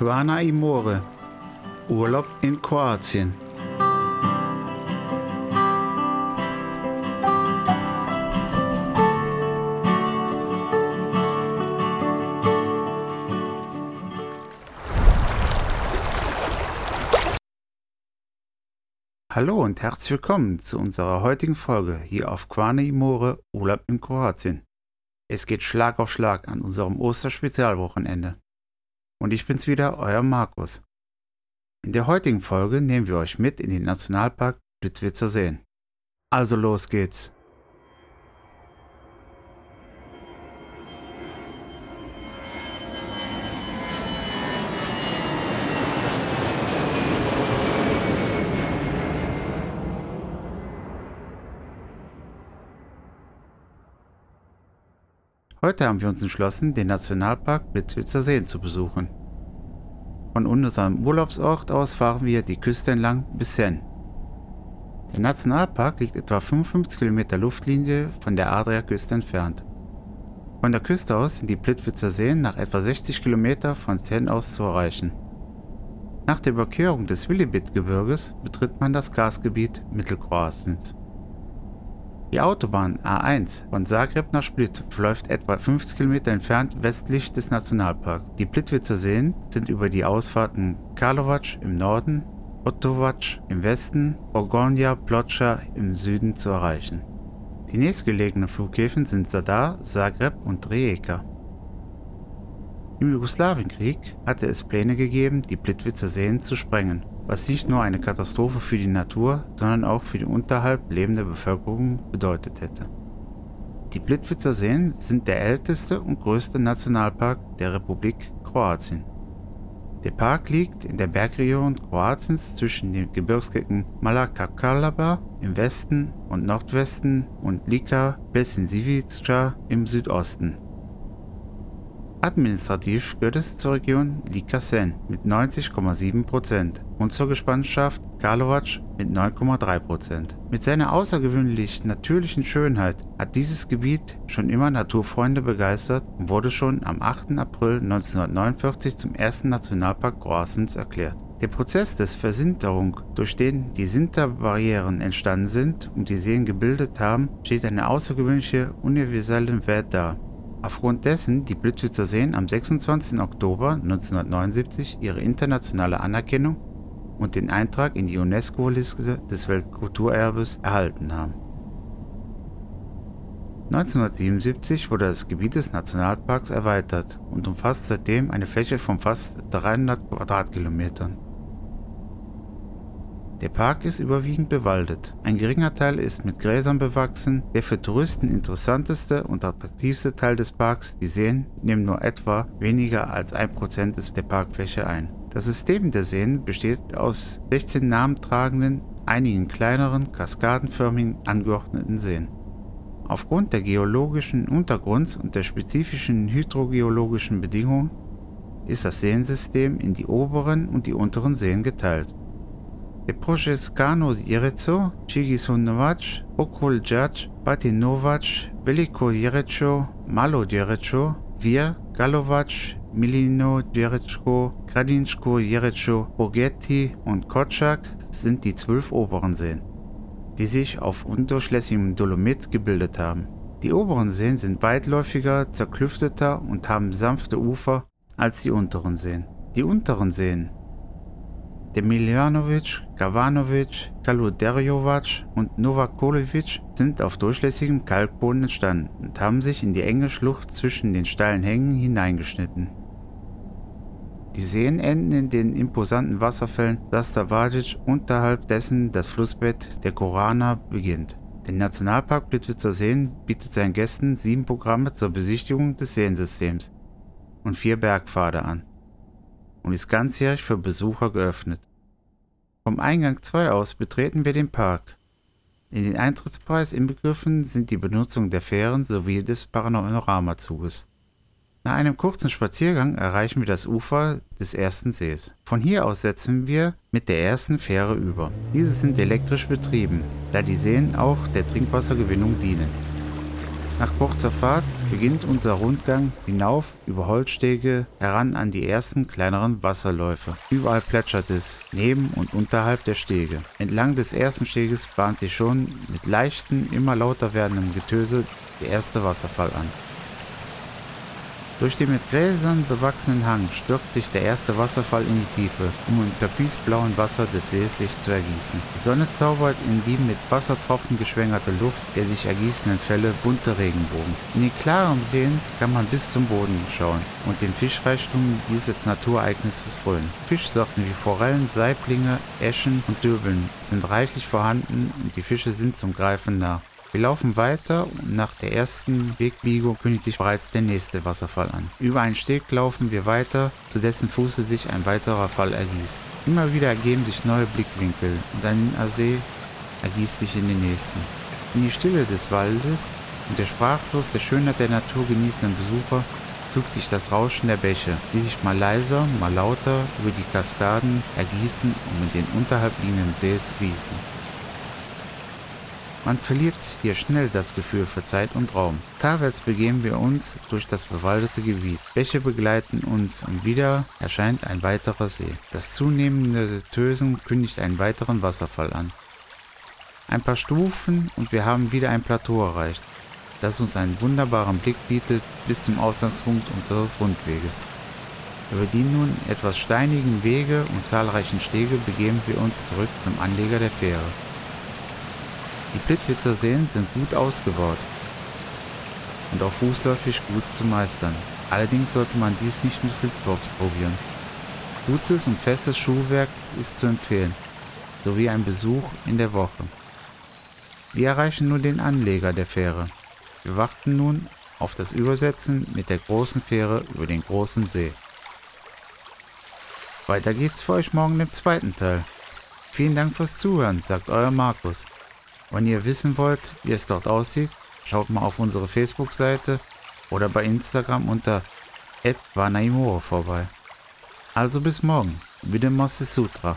Quana Imore. Urlaub in Kroatien. Hallo und herzlich willkommen zu unserer heutigen Folge hier auf Quana Imore Urlaub in Kroatien. Es geht Schlag auf Schlag an unserem Osterspezialwochenende. Und ich bin's wieder, euer Markus. In der heutigen Folge nehmen wir euch mit in den Nationalpark Plitwitzer Seen. Also los geht's. Heute haben wir uns entschlossen, den Nationalpark Plitwitzer Seen zu besuchen. Von unserem Urlaubsort aus fahren wir die Küste entlang bis Sen. Der Nationalpark liegt etwa 55 Kilometer Luftlinie von der Adriaküste entfernt. Von der Küste aus sind die Plitwitzer Seen nach etwa 60 Kilometer von Sen aus zu erreichen. Nach der Überquerung des Willibit-Gebirges betritt man das Gasgebiet Mittelkroatiens. Die Autobahn A1 von Zagreb nach Split verläuft etwa 50 Kilometer entfernt westlich des Nationalparks. Die Plitwitzer Seen sind über die Ausfahrten Karlovac im Norden, Otovac im Westen, Orgonja Ploča im Süden zu erreichen. Die nächstgelegenen Flughäfen sind Zadar, Zagreb und Rijeka. Im Jugoslawienkrieg hatte es Pläne gegeben, die Plitwitzer Seen zu sprengen was nicht nur eine Katastrophe für die Natur, sondern auch für die unterhalb lebende Bevölkerung bedeutet hätte. Die Plitwitzer Seen sind der älteste und größte Nationalpark der Republik Kroatien. Der Park liegt in der Bergregion Kroatiens zwischen den Gebirgsketten Malakakalaba im Westen und Nordwesten und Lika Besinsivica im Südosten. Administrativ gehört es zur Region Lika-Sen mit 90,7% und zur Gespanschaft Karlovac mit 9,3%. Mit seiner außergewöhnlich natürlichen Schönheit hat dieses Gebiet schon immer Naturfreunde begeistert und wurde schon am 8. April 1949 zum ersten Nationalpark Kroatiens erklärt. Der Prozess des Versinterung, durch den die Sinterbarrieren entstanden sind und die Seen gebildet haben, steht eine außergewöhnliche universellen Wert dar. Aufgrund dessen die Plitwitzer Seen am 26. Oktober 1979 ihre internationale Anerkennung und den Eintrag in die UNESCO-Liste des Weltkulturerbes erhalten haben. 1977 wurde das Gebiet des Nationalparks erweitert und umfasst seitdem eine Fläche von fast 300 Quadratkilometern. Der Park ist überwiegend bewaldet. Ein geringer Teil ist mit Gräsern bewachsen. Der für Touristen interessanteste und attraktivste Teil des Parks, die Seen, nehmen nur etwa weniger als 1% der Parkfläche ein. Das System der Seen besteht aus 16 namentragenden, einigen kleineren, kaskadenförmigen angeordneten Seen. Aufgrund der geologischen Untergrunds und der spezifischen hydrogeologischen Bedingungen ist das Seensystem in die oberen und die unteren Seen geteilt. Prošeskano Jereco, Čigisonovac, Okoljac, Batinovac, Veliko Jereco, Malo Jereco, Vir, Galovac, Milino Jereco, Gradinsko Jereco, Bogetti und Kotschak sind die zwölf oberen Seen, die sich auf undurchlässigem Dolomit gebildet haben. Die oberen Seen sind weitläufiger, zerklüfteter und haben sanfte Ufer als die unteren Seen. Die unteren Seen Demiljanovic, Gavanovic, Kaluderjovac und Novakovic sind auf durchlässigem Kalkboden entstanden und haben sich in die enge Schlucht zwischen den steilen Hängen hineingeschnitten. Die Seen enden in den imposanten Wasserfällen Zastavadic, unterhalb dessen das Flussbett der Korana beginnt. Der Nationalpark Plitwitzer Seen bietet seinen Gästen sieben Programme zur Besichtigung des Seensystems und vier Bergpfade an und ist ganzjährig für Besucher geöffnet. Vom Eingang 2 aus betreten wir den Park. In den Eintrittspreis inbegriffen sind die Benutzung der Fähren sowie des Panoramazuges. Nach einem kurzen Spaziergang erreichen wir das Ufer des ersten Sees. Von hier aus setzen wir mit der ersten Fähre über. Diese sind elektrisch betrieben, da die Seen auch der Trinkwassergewinnung dienen. Nach kurzer Fahrt beginnt unser Rundgang hinauf über Holzstege heran an die ersten kleineren Wasserläufe. Überall plätschert es, neben und unterhalb der Stege. Entlang des ersten Steges bahnt sich schon mit leichten, immer lauter werdendem Getöse der erste Wasserfall an. Durch den mit Gräsern bewachsenen Hang stürzt sich der erste Wasserfall in die Tiefe, um im türkisblauen Wasser des Sees sich zu ergießen. Die Sonne zaubert in die mit Wassertropfen geschwängerte Luft der sich ergießenden Fälle bunte Regenbogen. In den klaren Seen kann man bis zum Boden schauen und den Fischreichtum dieses Naturereignisses frönen. Fischsorten wie Forellen, Saiblinge, Eschen und Döbeln sind reichlich vorhanden und die Fische sind zum Greifen nah. Wir laufen weiter und nach der ersten Wegbiegung kündigt sich bereits der nächste Wasserfall an. Über einen Steg laufen wir weiter, zu dessen Fuße sich ein weiterer Fall ergießt. Immer wieder ergeben sich neue Blickwinkel und ein See ergießt sich in den nächsten. In die Stille des Waldes und der sprachlos der Schönheit der Natur genießenden Besucher fügt sich das Rauschen der Bäche, die sich mal leiser, mal lauter über die Kaskaden ergießen, um in den unterhalb liegenden See zu fließen. Man verliert hier schnell das Gefühl für Zeit und Raum. Talwärts begeben wir uns durch das bewaldete Gebiet. Bäche begleiten uns und wieder erscheint ein weiterer See. Das zunehmende Tösen kündigt einen weiteren Wasserfall an. Ein paar Stufen und wir haben wieder ein Plateau erreicht, das uns einen wunderbaren Blick bietet bis zum Ausgangspunkt unseres Rundweges. Über die nun etwas steinigen Wege und zahlreichen Stege begeben wir uns zurück zum Anleger der Fähre. Die Plitwitzer Seen sind gut ausgebaut und auch fußläufig gut zu meistern. Allerdings sollte man dies nicht mit Flipflops probieren. Gutes und festes Schuhwerk ist zu empfehlen, sowie ein Besuch in der Woche. Wir erreichen nun den Anleger der Fähre. Wir warten nun auf das Übersetzen mit der großen Fähre über den großen See. Weiter geht's für euch morgen im zweiten Teil. Vielen Dank fürs Zuhören, sagt euer Markus. Wenn ihr wissen wollt, wie es dort aussieht, schaut mal auf unsere Facebook-Seite oder bei Instagram unter @vanaimoro vorbei. Also bis morgen. Videmos Sutra.